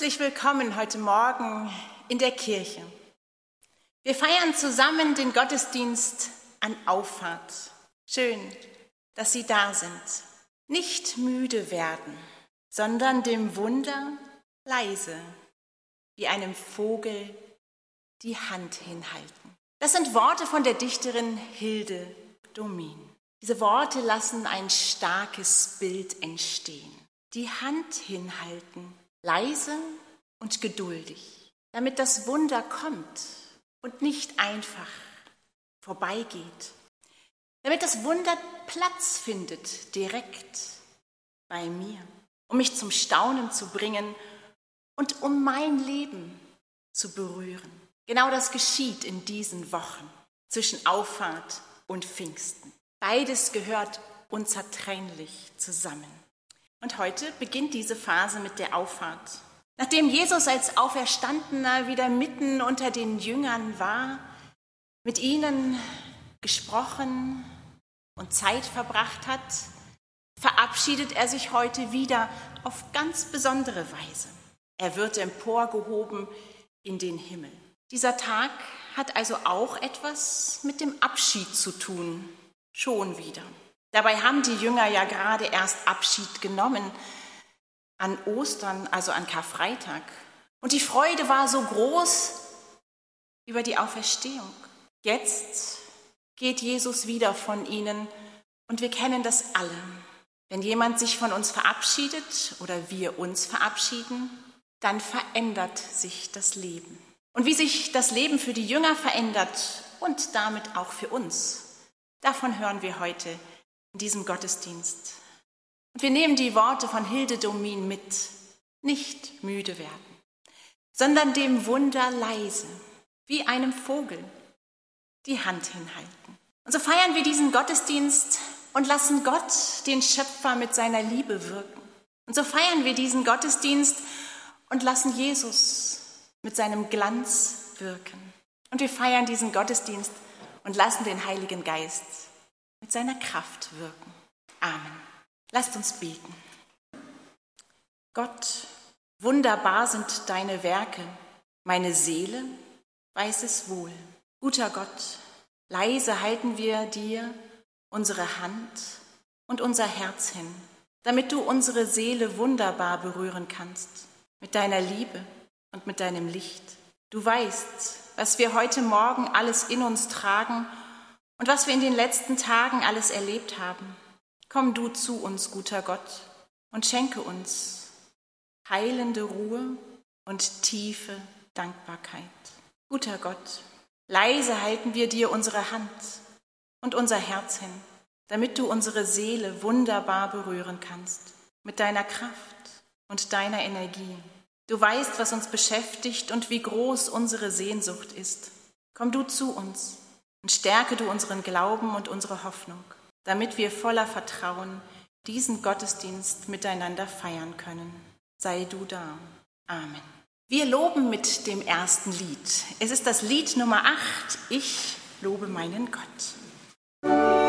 Herzlich willkommen heute Morgen in der Kirche. Wir feiern zusammen den Gottesdienst an Auffahrt. Schön, dass Sie da sind. Nicht müde werden, sondern dem Wunder leise, wie einem Vogel die Hand hinhalten. Das sind Worte von der Dichterin Hilde Domin. Diese Worte lassen ein starkes Bild entstehen. Die Hand hinhalten leise und geduldig, damit das Wunder kommt und nicht einfach vorbeigeht, damit das Wunder Platz findet direkt bei mir, um mich zum Staunen zu bringen und um mein Leben zu berühren. Genau das geschieht in diesen Wochen zwischen Auffahrt und Pfingsten. Beides gehört unzertrennlich zusammen. Und heute beginnt diese Phase mit der Auffahrt. Nachdem Jesus als Auferstandener wieder mitten unter den Jüngern war, mit ihnen gesprochen und Zeit verbracht hat, verabschiedet er sich heute wieder auf ganz besondere Weise. Er wird emporgehoben in den Himmel. Dieser Tag hat also auch etwas mit dem Abschied zu tun, schon wieder. Dabei haben die Jünger ja gerade erst Abschied genommen an Ostern, also an Karfreitag. Und die Freude war so groß über die Auferstehung. Jetzt geht Jesus wieder von ihnen und wir kennen das alle. Wenn jemand sich von uns verabschiedet oder wir uns verabschieden, dann verändert sich das Leben. Und wie sich das Leben für die Jünger verändert und damit auch für uns, davon hören wir heute in diesem Gottesdienst. Und wir nehmen die Worte von Hilde Domin mit. Nicht müde werden, sondern dem Wunder leise, wie einem Vogel, die Hand hinhalten. Und so feiern wir diesen Gottesdienst und lassen Gott, den Schöpfer, mit seiner Liebe wirken. Und so feiern wir diesen Gottesdienst und lassen Jesus mit seinem Glanz wirken. Und wir feiern diesen Gottesdienst und lassen den Heiligen Geist mit seiner Kraft wirken. Amen. Lasst uns beten. Gott, wunderbar sind deine Werke, meine Seele weiß es wohl. Guter Gott, leise halten wir dir unsere Hand und unser Herz hin, damit du unsere Seele wunderbar berühren kannst, mit deiner Liebe und mit deinem Licht. Du weißt, was wir heute Morgen alles in uns tragen und was wir in den letzten Tagen alles erlebt haben. Komm du zu uns, guter Gott, und schenke uns heilende Ruhe und tiefe Dankbarkeit. Guter Gott, leise halten wir dir unsere Hand und unser Herz hin, damit du unsere Seele wunderbar berühren kannst mit deiner Kraft und deiner Energie. Du weißt, was uns beschäftigt und wie groß unsere Sehnsucht ist. Komm du zu uns und stärke du unseren Glauben und unsere Hoffnung, damit wir voller Vertrauen diesen Gottesdienst miteinander feiern können. Sei du da. Amen. Wir loben mit dem ersten Lied. Es ist das Lied Nummer 8. Ich lobe meinen Gott.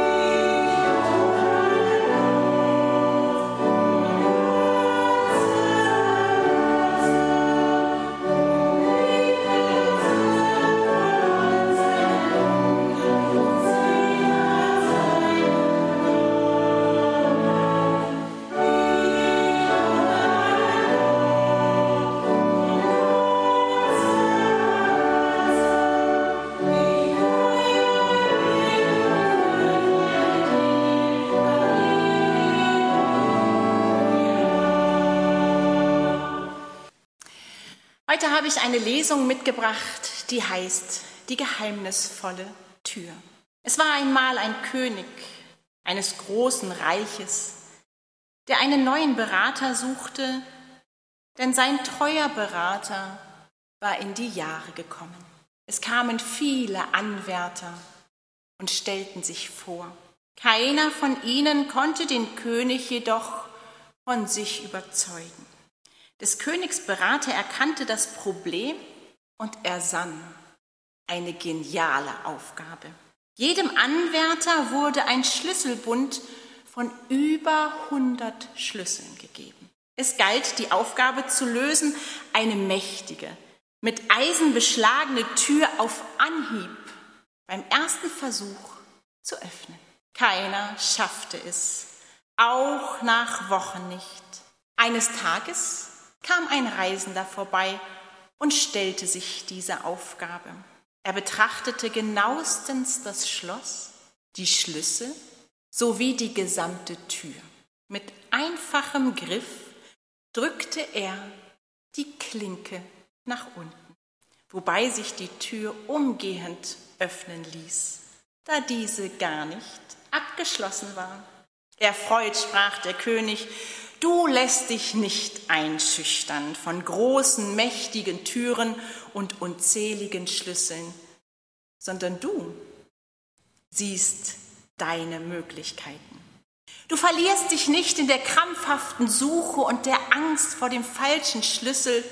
Habe ich eine Lesung mitgebracht, die heißt Die geheimnisvolle Tür. Es war einmal ein König eines großen Reiches, der einen neuen Berater suchte, denn sein treuer Berater war in die Jahre gekommen. Es kamen viele Anwärter und stellten sich vor. Keiner von ihnen konnte den König jedoch von sich überzeugen. Des Königs Berater erkannte das Problem und ersann eine geniale Aufgabe. Jedem Anwärter wurde ein Schlüsselbund von über 100 Schlüsseln gegeben. Es galt, die Aufgabe zu lösen, eine mächtige, mit Eisen beschlagene Tür auf Anhieb beim ersten Versuch zu öffnen. Keiner schaffte es, auch nach Wochen nicht. Eines Tages kam ein Reisender vorbei und stellte sich diese Aufgabe. Er betrachtete genauestens das Schloss, die Schlüssel sowie die gesamte Tür. Mit einfachem Griff drückte er die Klinke nach unten, wobei sich die Tür umgehend öffnen ließ, da diese gar nicht abgeschlossen war. Erfreut sprach der König, du lässt dich nicht einschüchtern von großen, mächtigen Türen und unzähligen Schlüsseln, sondern du siehst deine Möglichkeiten. Du verlierst dich nicht in der krampfhaften Suche und der Angst vor dem falschen Schlüssel,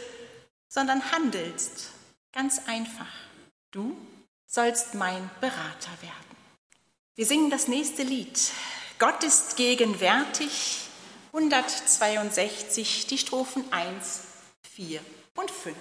sondern handelst ganz einfach. Du sollst mein Berater werden. Wir singen das nächste Lied. Gott ist gegenwärtig, 162, die Strophen 1, 4 und 5.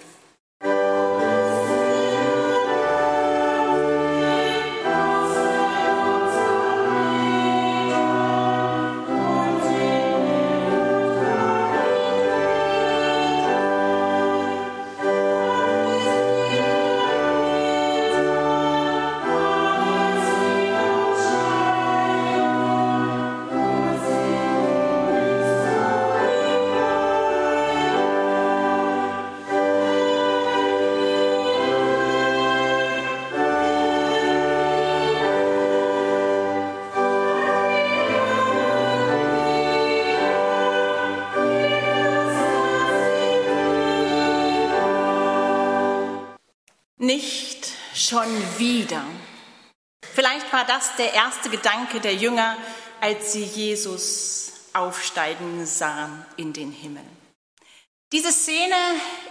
schon wieder. Vielleicht war das der erste Gedanke der Jünger, als sie Jesus aufsteigen sahen in den Himmel. Diese Szene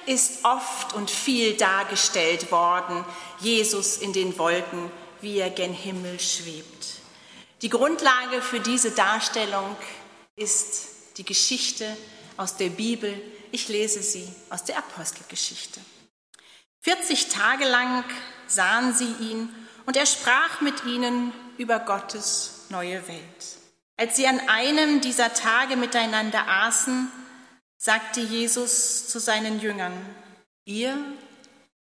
ist oft und viel dargestellt worden, Jesus in den Wolken, wie er gen Himmel schwebt. Die Grundlage für diese Darstellung ist die Geschichte aus der Bibel. Ich lese sie aus der Apostelgeschichte. 40 Tage lang sahen sie ihn und er sprach mit ihnen über Gottes neue Welt. Als sie an einem dieser Tage miteinander aßen, sagte Jesus zu seinen Jüngern, ihr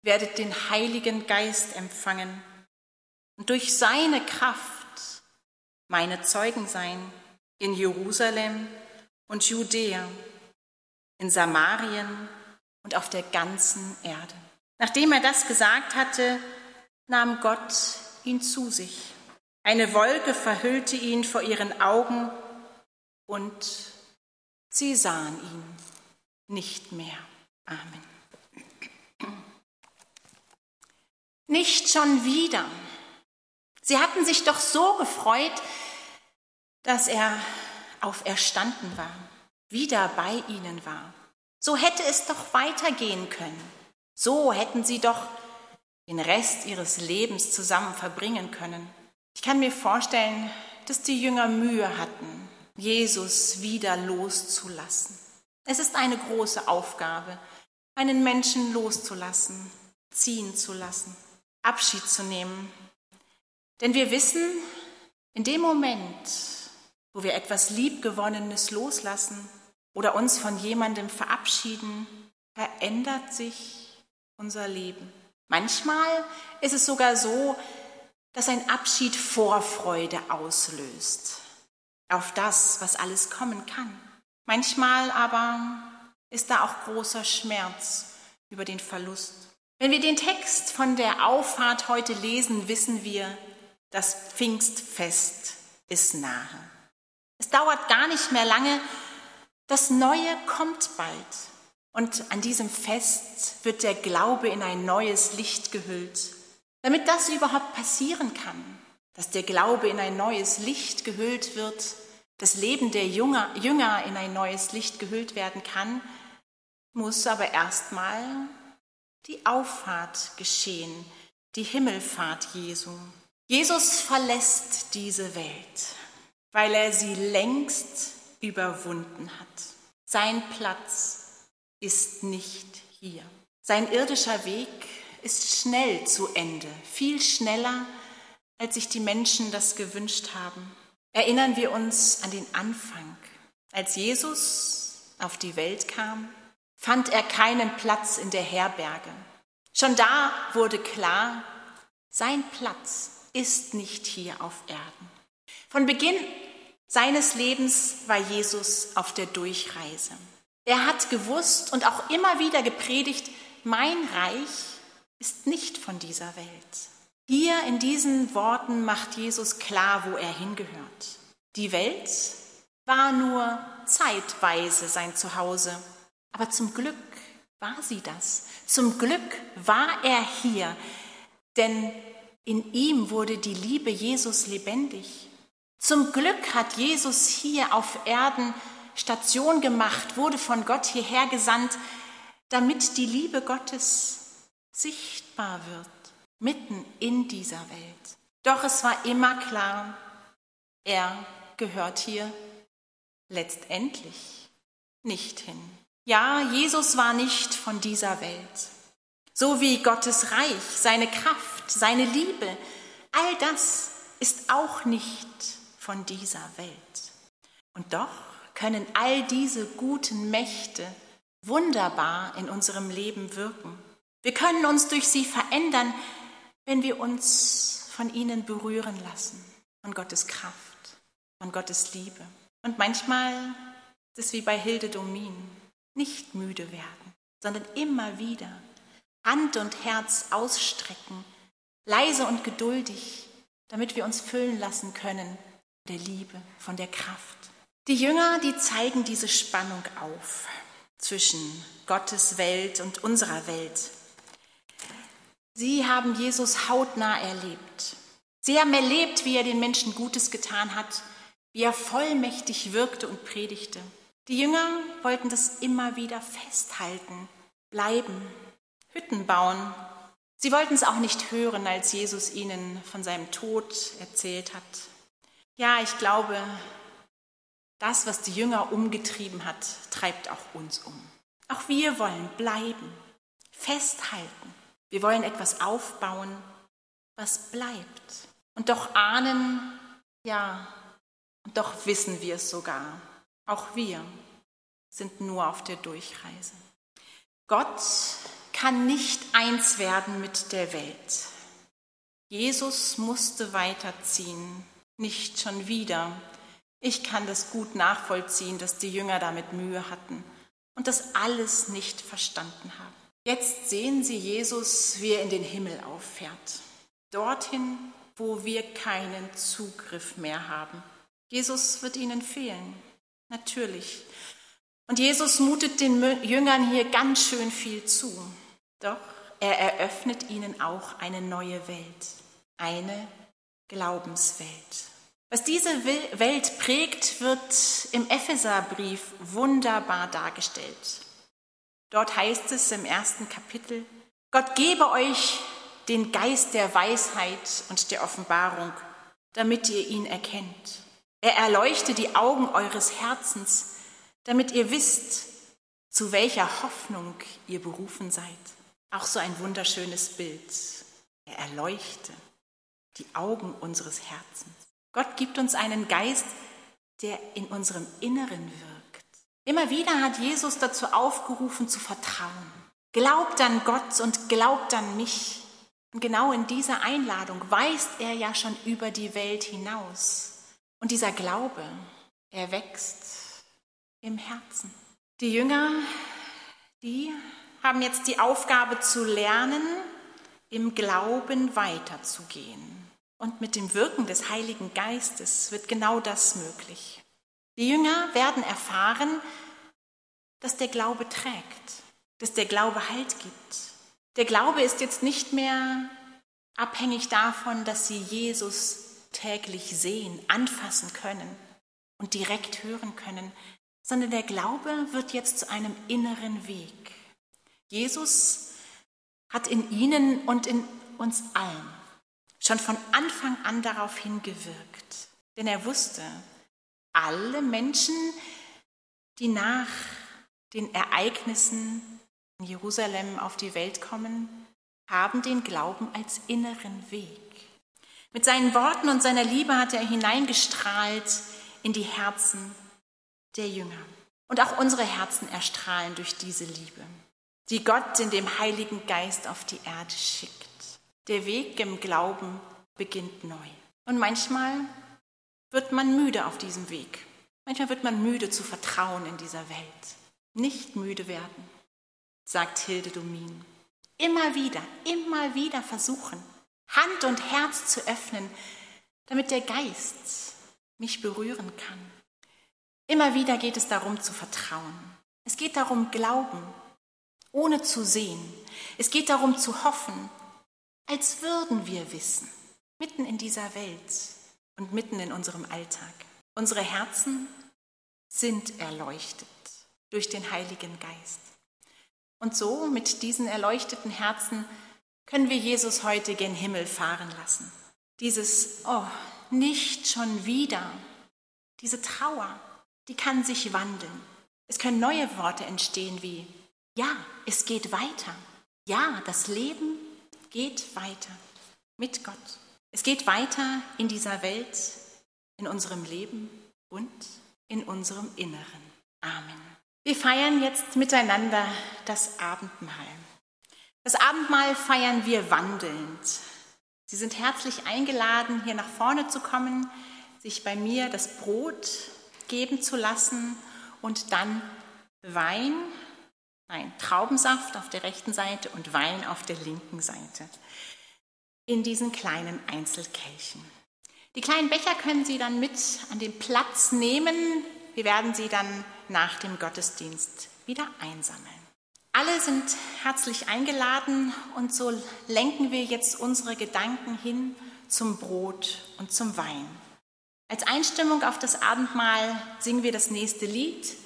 werdet den Heiligen Geist empfangen und durch seine Kraft meine Zeugen sein in Jerusalem und Judäa, in Samarien und auf der ganzen Erde. Nachdem er das gesagt hatte, nahm Gott ihn zu sich. Eine Wolke verhüllte ihn vor ihren Augen und sie sahen ihn nicht mehr. Amen. Nicht schon wieder. Sie hatten sich doch so gefreut, dass er auferstanden war, wieder bei ihnen war. So hätte es doch weitergehen können. So hätten sie doch den Rest ihres Lebens zusammen verbringen können. Ich kann mir vorstellen, dass die Jünger Mühe hatten, Jesus wieder loszulassen. Es ist eine große Aufgabe, einen Menschen loszulassen, ziehen zu lassen, Abschied zu nehmen. Denn wir wissen, in dem Moment, wo wir etwas Liebgewonnenes loslassen oder uns von jemandem verabschieden, verändert sich unser Leben. Manchmal ist es sogar so, dass ein Abschied Vorfreude auslöst auf das, was alles kommen kann. Manchmal aber ist da auch großer Schmerz über den Verlust. Wenn wir den Text von der Auffahrt heute lesen, wissen wir, das Pfingstfest ist nahe. Es dauert gar nicht mehr lange, das Neue kommt bald. Und an diesem Fest wird der Glaube in ein neues Licht gehüllt. Damit das überhaupt passieren kann, dass der Glaube in ein neues Licht gehüllt wird, das Leben der Jünger, in ein neues Licht gehüllt werden kann, muss aber erstmal die Auffahrt geschehen, die Himmelfahrt Jesu. Jesus verlässt diese Welt, weil er sie längst überwunden hat. Sein Platz ist nicht hier. Sein irdischer Weg ist schnell zu Ende, viel schneller, als sich die Menschen das gewünscht haben. Erinnern wir uns an den Anfang. Als Jesus auf die Welt kam, fand er keinen Platz in der Herberge. Schon da wurde klar, sein Platz ist nicht hier auf Erden. Von Beginn seines Lebens war Jesus auf der Durchreise. Er hat gewusst und auch immer wieder gepredigt, mein Reich ist nicht von dieser Welt. Hier in diesen Worten macht Jesus klar, wo er hingehört. Die Welt war nur zeitweise sein Zuhause, aber zum Glück war sie das. Zum Glück war er hier, denn in ihm wurde die Liebe Jesus lebendig. Zum Glück hat Jesus hier auf Erden Station gemacht, wurde von Gott hierher gesandt, damit die Liebe Gottes sichtbar wird, mitten in dieser Welt. Doch es war immer klar, er gehört hier letztendlich nicht hin. Ja, Jesus war nicht von dieser Welt. So wie Gottes Reich, seine Kraft, seine Liebe, all das ist auch nicht von dieser Welt. Und doch können all diese guten Mächte wunderbar in unserem Leben wirken. Wir können uns durch sie verändern, wenn wir uns von ihnen berühren lassen, von Gottes Kraft, von Gottes Liebe. Und manchmal ist es wie bei Hilde Domin, nicht müde werden, sondern immer wieder Hand und Herz ausstrecken, leise und geduldig, damit wir uns füllen lassen können der Liebe, von der Kraft. Die Jünger, die zeigen diese Spannung auf zwischen Gottes Welt und unserer Welt. Sie haben Jesus hautnah erlebt. Sie haben erlebt, wie er den Menschen Gutes getan hat, wie er vollmächtig wirkte und predigte. Die Jünger wollten das immer wieder festhalten, bleiben, Hütten bauen. Sie wollten es auch nicht hören, als Jesus ihnen von seinem Tod erzählt hat. Ja, ich glaube, das, was die Jünger umgetrieben hat, treibt auch uns um. Auch wir wollen bleiben, festhalten. Wir wollen etwas aufbauen, was bleibt. Und doch ahnen, ja, und doch wissen wir es sogar. Auch wir sind nur auf der Durchreise. Gott kann nicht eins werden mit der Welt. Jesus musste weiterziehen, nicht schon wieder. Ich kann das gut nachvollziehen, dass die Jünger damit Mühe hatten und das alles nicht verstanden haben. Jetzt sehen sie Jesus, wie er in den Himmel auffährt, dorthin, wo wir keinen Zugriff mehr haben. Jesus wird ihnen fehlen, natürlich. Und Jesus mutet den Jüngern hier ganz schön viel zu. Doch er eröffnet ihnen auch eine neue Welt, eine Glaubenswelt. Was diese Welt prägt, wird im Epheserbrief wunderbar dargestellt. Dort heißt es im ersten Kapitel, Gott gebe euch den Geist der Weisheit und der Offenbarung, damit ihr ihn erkennt. Er erleuchte die Augen eures Herzens, damit ihr wisst, zu welcher Hoffnung ihr berufen seid. Auch so ein wunderschönes Bild. Er erleuchte die Augen unseres Herzens. Gott gibt uns einen Geist, der in unserem Inneren wirkt. Immer wieder hat Jesus dazu aufgerufen zu vertrauen. Glaubt an Gott und glaubt an mich. Und genau in dieser Einladung weist er ja schon über die Welt hinaus. Und dieser Glaube, er wächst im Herzen. Die Jünger, die haben jetzt die Aufgabe zu lernen, im Glauben weiterzugehen. Und mit dem Wirken des Heiligen Geistes wird genau das möglich. Die Jünger werden erfahren, dass der Glaube trägt, dass der Glaube Halt gibt. Der Glaube ist jetzt nicht mehr abhängig davon, dass sie Jesus täglich sehen, anfassen können und direkt hören können, sondern der Glaube wird jetzt zu einem inneren Weg. Jesus hat in ihnen und in uns allen schon von Anfang an darauf hingewirkt. Denn er wusste, alle Menschen, die nach den Ereignissen in Jerusalem auf die Welt kommen, haben den Glauben als inneren Weg. Mit seinen Worten und seiner Liebe hat er hineingestrahlt in die Herzen der Jünger. Und auch unsere Herzen erstrahlen durch diese Liebe, die Gott in dem Heiligen Geist auf die Erde schickt. Der Weg im Glauben beginnt neu. Und manchmal wird man müde auf diesem Weg. Manchmal wird man müde zu vertrauen in dieser Welt. Nicht müde werden, sagt Hilde Domin. Immer wieder, immer wieder versuchen, Hand und Herz zu öffnen, damit der Geist mich berühren kann. Immer wieder geht es darum zu vertrauen. Es geht darum, glauben, ohne zu sehen. Es geht darum zu hoffen, als würden wir wissen, mitten in dieser Welt und mitten in unserem Alltag. Unsere Herzen sind erleuchtet durch den Heiligen Geist. Und so mit diesen erleuchteten Herzen können wir Jesus heute gen Himmel fahren lassen. Dieses, oh, nicht schon wieder, diese Trauer, die kann sich wandeln. Es können neue Worte entstehen wie, ja, es geht weiter. Ja, das Leben geht weiter mit Gott. Es geht weiter in dieser Welt, in unserem Leben und in unserem Inneren. Amen. Wir feiern jetzt miteinander das Abendmahl. Das Abendmahl feiern wir wandelnd. Sie sind herzlich eingeladen, hier nach vorne zu kommen, sich bei mir das Brot geben zu lassen und dann Wein, nein, Traubensaft auf der rechten Seite und Wein auf der linken Seite in diesen kleinen Einzelkelchen. Die kleinen Becher können Sie dann mit an den Platz nehmen. Wir werden sie dann nach dem Gottesdienst wieder einsammeln. Alle sind herzlich eingeladen und so lenken wir jetzt unsere Gedanken hin zum Brot und zum Wein. Als Einstimmung auf das Abendmahl singen wir das nächste Lied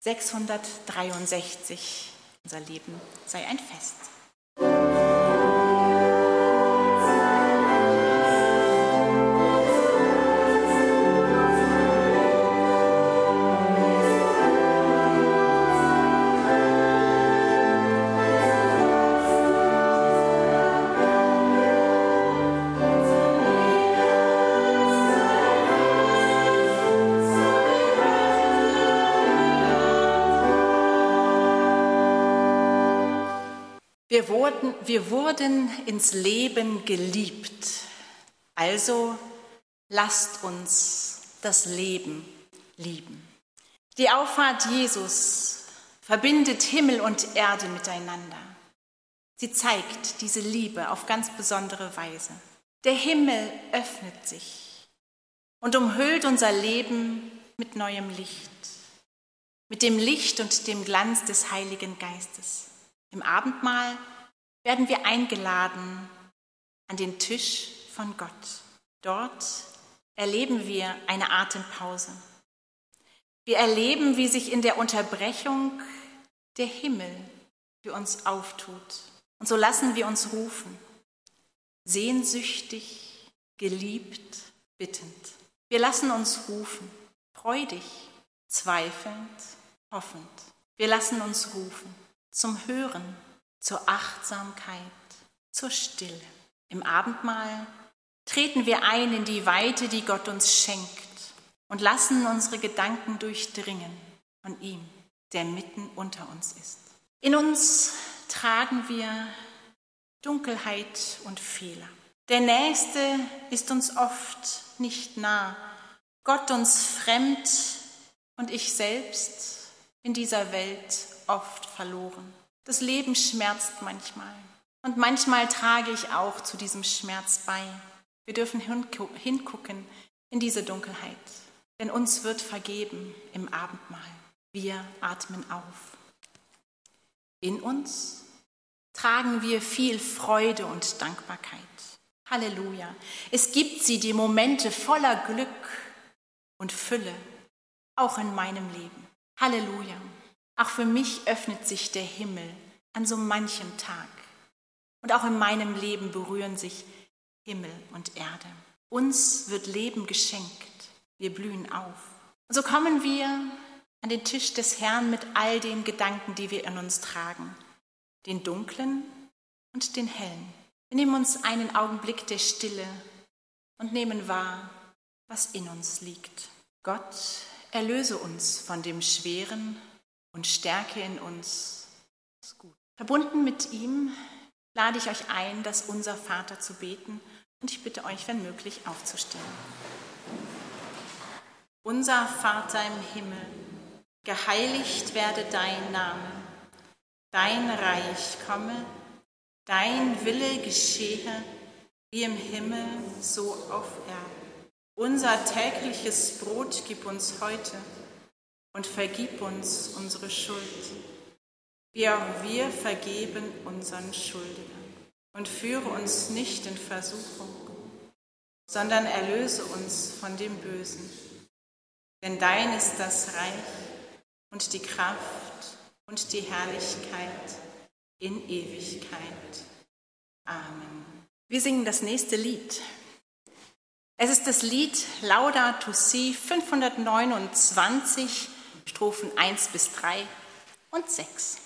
663. Unser Leben sei ein Fest. Wir wurden, wir wurden ins Leben geliebt. Also lasst uns das Leben lieben. Die Auffahrt Jesus verbindet Himmel und Erde miteinander. Sie zeigt diese Liebe auf ganz besondere Weise. Der Himmel öffnet sich und umhüllt unser Leben mit neuem Licht, mit dem Licht und dem Glanz des Heiligen Geistes. Im Abendmahl werden wir eingeladen an den Tisch von Gott. Dort erleben wir eine Atempause. Wir erleben, wie sich in der Unterbrechung der Himmel für uns auftut. Und so lassen wir uns rufen, sehnsüchtig, geliebt, bittend. Wir lassen uns rufen, freudig, zweifelnd, hoffend. Wir lassen uns rufen zum Hören, zur Achtsamkeit, zur Stille. Im Abendmahl treten wir ein in die Weite, die Gott uns schenkt und lassen unsere Gedanken durchdringen von ihm, der mitten unter uns ist. In uns tragen wir Dunkelheit und Fehler. Der Nächste ist uns oft nicht nah, Gott uns fremd und ich selbst in dieser Welt oft verloren. Das Leben schmerzt manchmal. Und manchmal trage ich auch zu diesem Schmerz bei. Wir dürfen hingucken in diese Dunkelheit, denn uns wird vergeben im Abendmahl. Wir atmen auf. In uns tragen wir viel Freude und Dankbarkeit. Halleluja. Es gibt sie, die Momente voller Glück und Fülle, auch in meinem Leben. Halleluja. Auch für mich öffnet sich der Himmel an so manchem Tag. Und auch in meinem Leben berühren sich Himmel und Erde. Uns wird Leben geschenkt. Wir blühen auf. Und so kommen wir an den Tisch des Herrn mit all den Gedanken, die wir in uns tragen, den dunklen und den hellen. Wir nehmen uns einen Augenblick der Stille und nehmen wahr, was in uns liegt. Gott, erlöse uns von dem Schweren und stärke in uns das Gute. Verbunden mit ihm lade ich euch ein, das Unser Vater zu beten und ich bitte euch, wenn möglich, aufzustehen. Unser Vater im Himmel, geheiligt werde dein Name, dein Reich komme, dein Wille geschehe, wie im Himmel, so auf Erden. Unser tägliches Brot gib uns heute und vergib uns unsere Schuld, wie auch wir vergeben unseren Schuldigern. Und führe uns nicht in Versuchung, sondern erlöse uns von dem Bösen. Denn dein ist das Reich und die Kraft und die Herrlichkeit in Ewigkeit. Amen. Wir singen das nächste Lied. Es ist das Lied Lauda Si 529, Strophen 1 bis 3 und 6.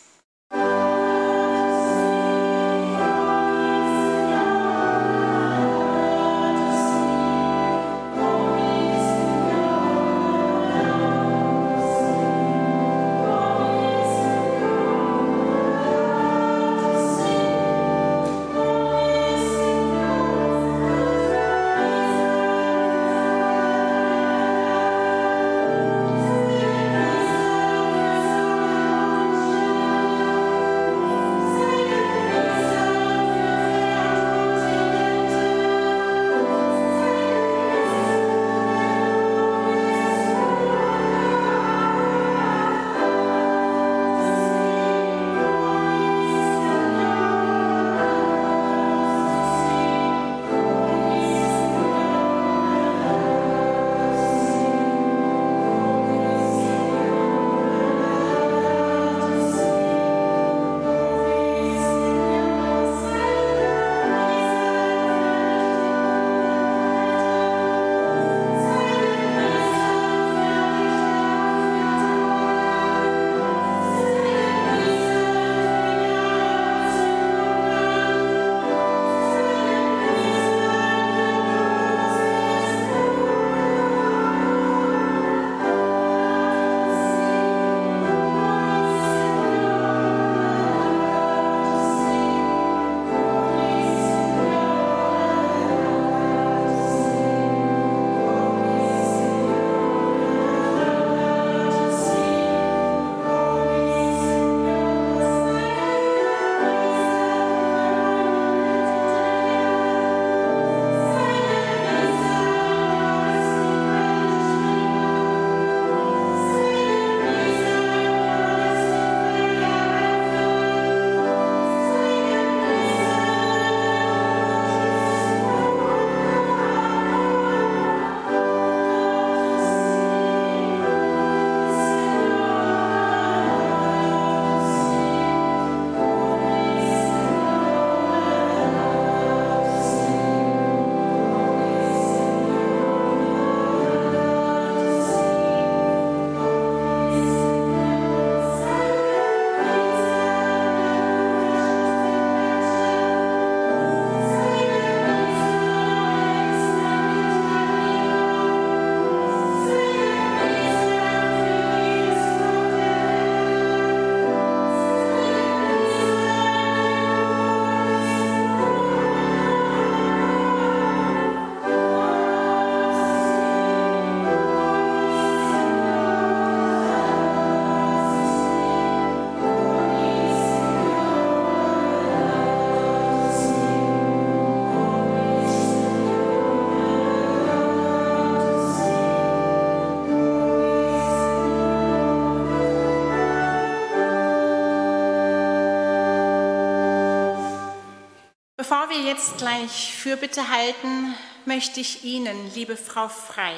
Bevor wir jetzt gleich Fürbitte halten, möchte ich Ihnen, liebe Frau Frei,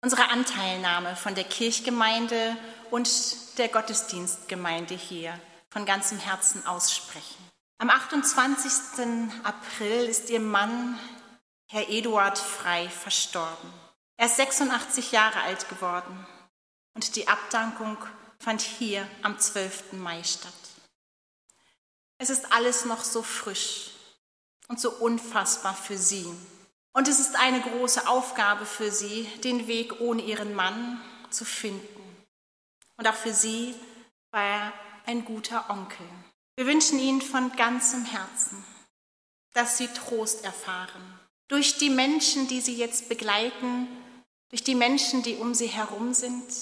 unsere Anteilnahme von der Kirchgemeinde und der Gottesdienstgemeinde hier von ganzem Herzen aussprechen. Am 28. April ist Ihr Mann, Herr Eduard Frei, verstorben. Er ist 86 Jahre alt geworden und die Abdankung fand hier am 12. Mai statt. Es ist alles noch so frisch und so unfassbar für sie. Und es ist eine große Aufgabe für sie, den Weg ohne ihren Mann zu finden. Und auch für sie war er ein guter Onkel. Wir wünschen ihnen von ganzem Herzen, dass sie Trost erfahren. Durch die Menschen, die sie jetzt begleiten, durch die Menschen, die um sie herum sind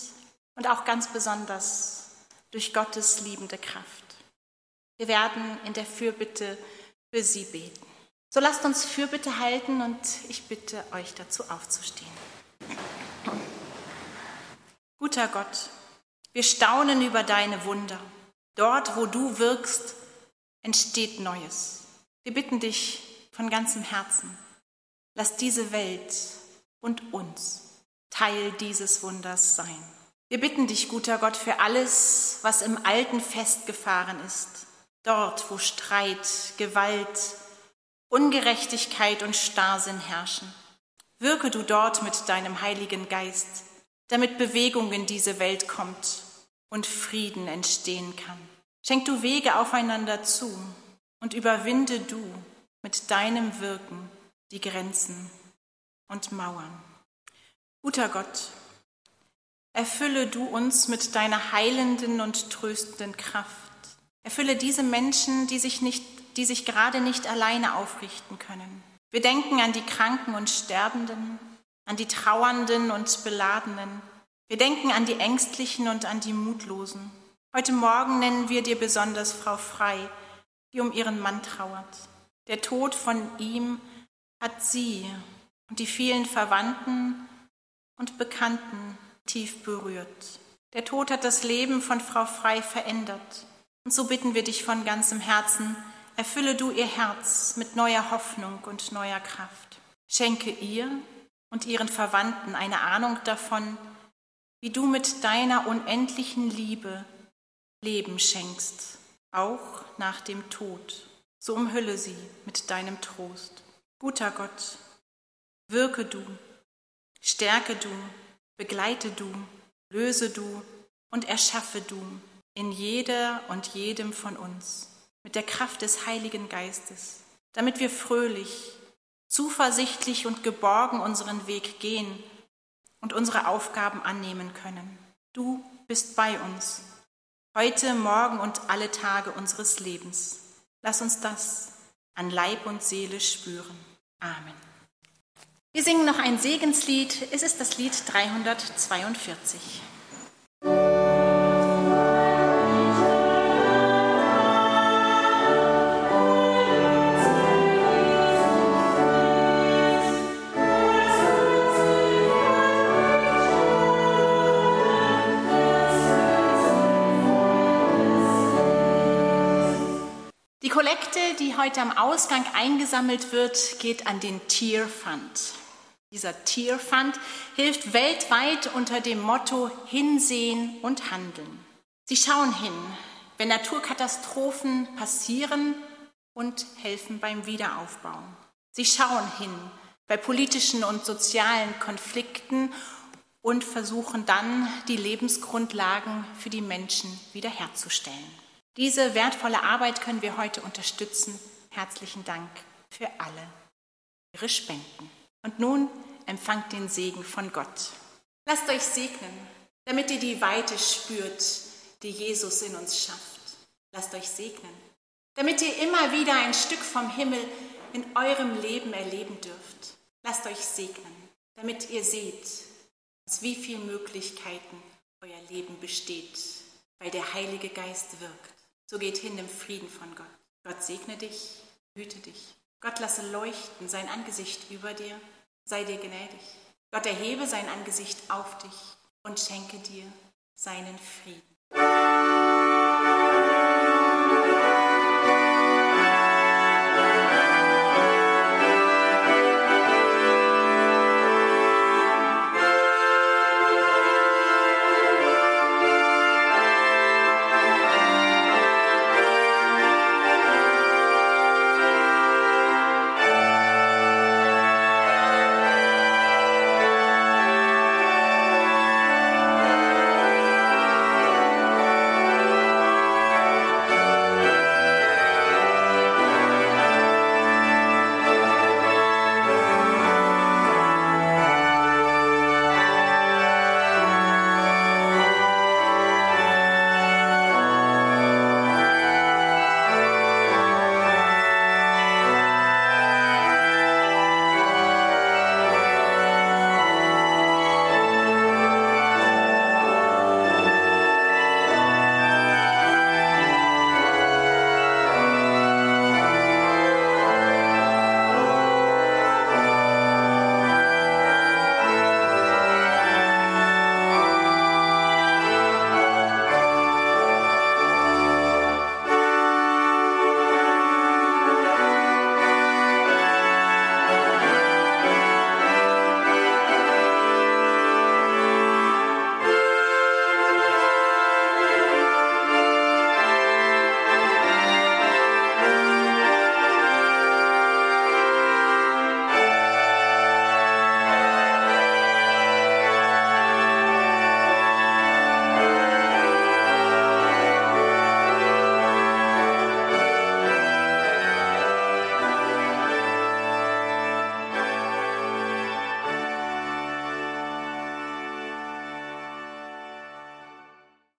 und auch ganz besonders durch Gottes liebende Kraft. Wir werden in der Fürbitte für sie beten. So lasst uns Fürbitte halten und ich bitte euch dazu aufzustehen. Guter Gott, wir staunen über deine Wunder. Dort, wo du wirkst, entsteht Neues. Wir bitten dich von ganzem Herzen, lass diese Welt und uns Teil dieses Wunders sein. Wir bitten dich, guter Gott, für alles, was im Alten festgefahren ist, dort, wo Streit, Gewalt, Ungerechtigkeit und Starrsinn herrschen. Wirke du dort mit deinem Heiligen Geist, damit Bewegung in diese Welt kommt und Frieden entstehen kann. Schenk du Wege aufeinander zu und überwinde du mit deinem Wirken die Grenzen und Mauern. Guter Gott, erfülle du uns mit deiner heilenden und tröstenden Kraft. Erfülle diese Menschen, die sich, nicht, die sich gerade nicht alleine aufrichten können. Wir denken an die Kranken und Sterbenden, an die Trauernden und Beladenen. Wir denken an die Ängstlichen und an die Mutlosen. Heute Morgen nennen wir dir besonders Frau Frei, die um ihren Mann trauert. Der Tod von ihm hat sie und die vielen Verwandten und Bekannten tief berührt. Der Tod hat das Leben von Frau Frei verändert. Und so bitten wir dich von ganzem Herzen, erfülle du ihr Herz mit neuer Hoffnung und neuer Kraft. Schenke ihr und ihren Verwandten eine Ahnung davon, wie du mit deiner unendlichen Liebe Leben schenkst, auch nach dem Tod. So umhülle sie mit deinem Trost. Guter Gott, wirke du Stärke du, begleite du, löse du und erschaffe du in jeder und jedem von uns mit der Kraft des Heiligen Geistes, damit wir fröhlich, zuversichtlich und geborgen unseren Weg gehen und unsere Aufgaben annehmen können. Du bist bei uns, heute, morgen und alle Tage unseres Lebens. Lass uns das an Leib und Seele spüren. Amen. Wir singen noch ein Segenslied. Es ist das Lied 342. Kollekte, die heute am Ausgang eingesammelt wird, geht an den Tierfund. Dieser Tierfund hilft weltweit unter dem Motto Hinsehen und Handeln. Sie schauen hin, wenn Naturkatastrophen passieren und helfen beim Wiederaufbau. Sie schauen hin bei politischen und sozialen Konflikten und versuchen dann, die Lebensgrundlagen für die Menschen wiederherzustellen. Diese wertvolle Arbeit können wir heute unterstützen. Herzlichen Dank für alle Ihre Spenden. Und nun empfangt den Segen von Gott. Lasst euch segnen, damit ihr die Weite spürt, die Jesus in uns schafft. Lasst euch segnen, damit ihr immer wieder ein Stück vom Himmel in eurem Leben erleben dürft. Lasst euch segnen, damit ihr seht, aus wie vielen Möglichkeiten euer Leben besteht, weil der Heilige Geist wirkt. So geht hin im Frieden von Gott. Gott segne dich, hüte dich. Gott lasse leuchten sein Angesicht über dir sei dir gnädig. Gott erhebe sein Angesicht auf dich und schenke dir seinen Frieden.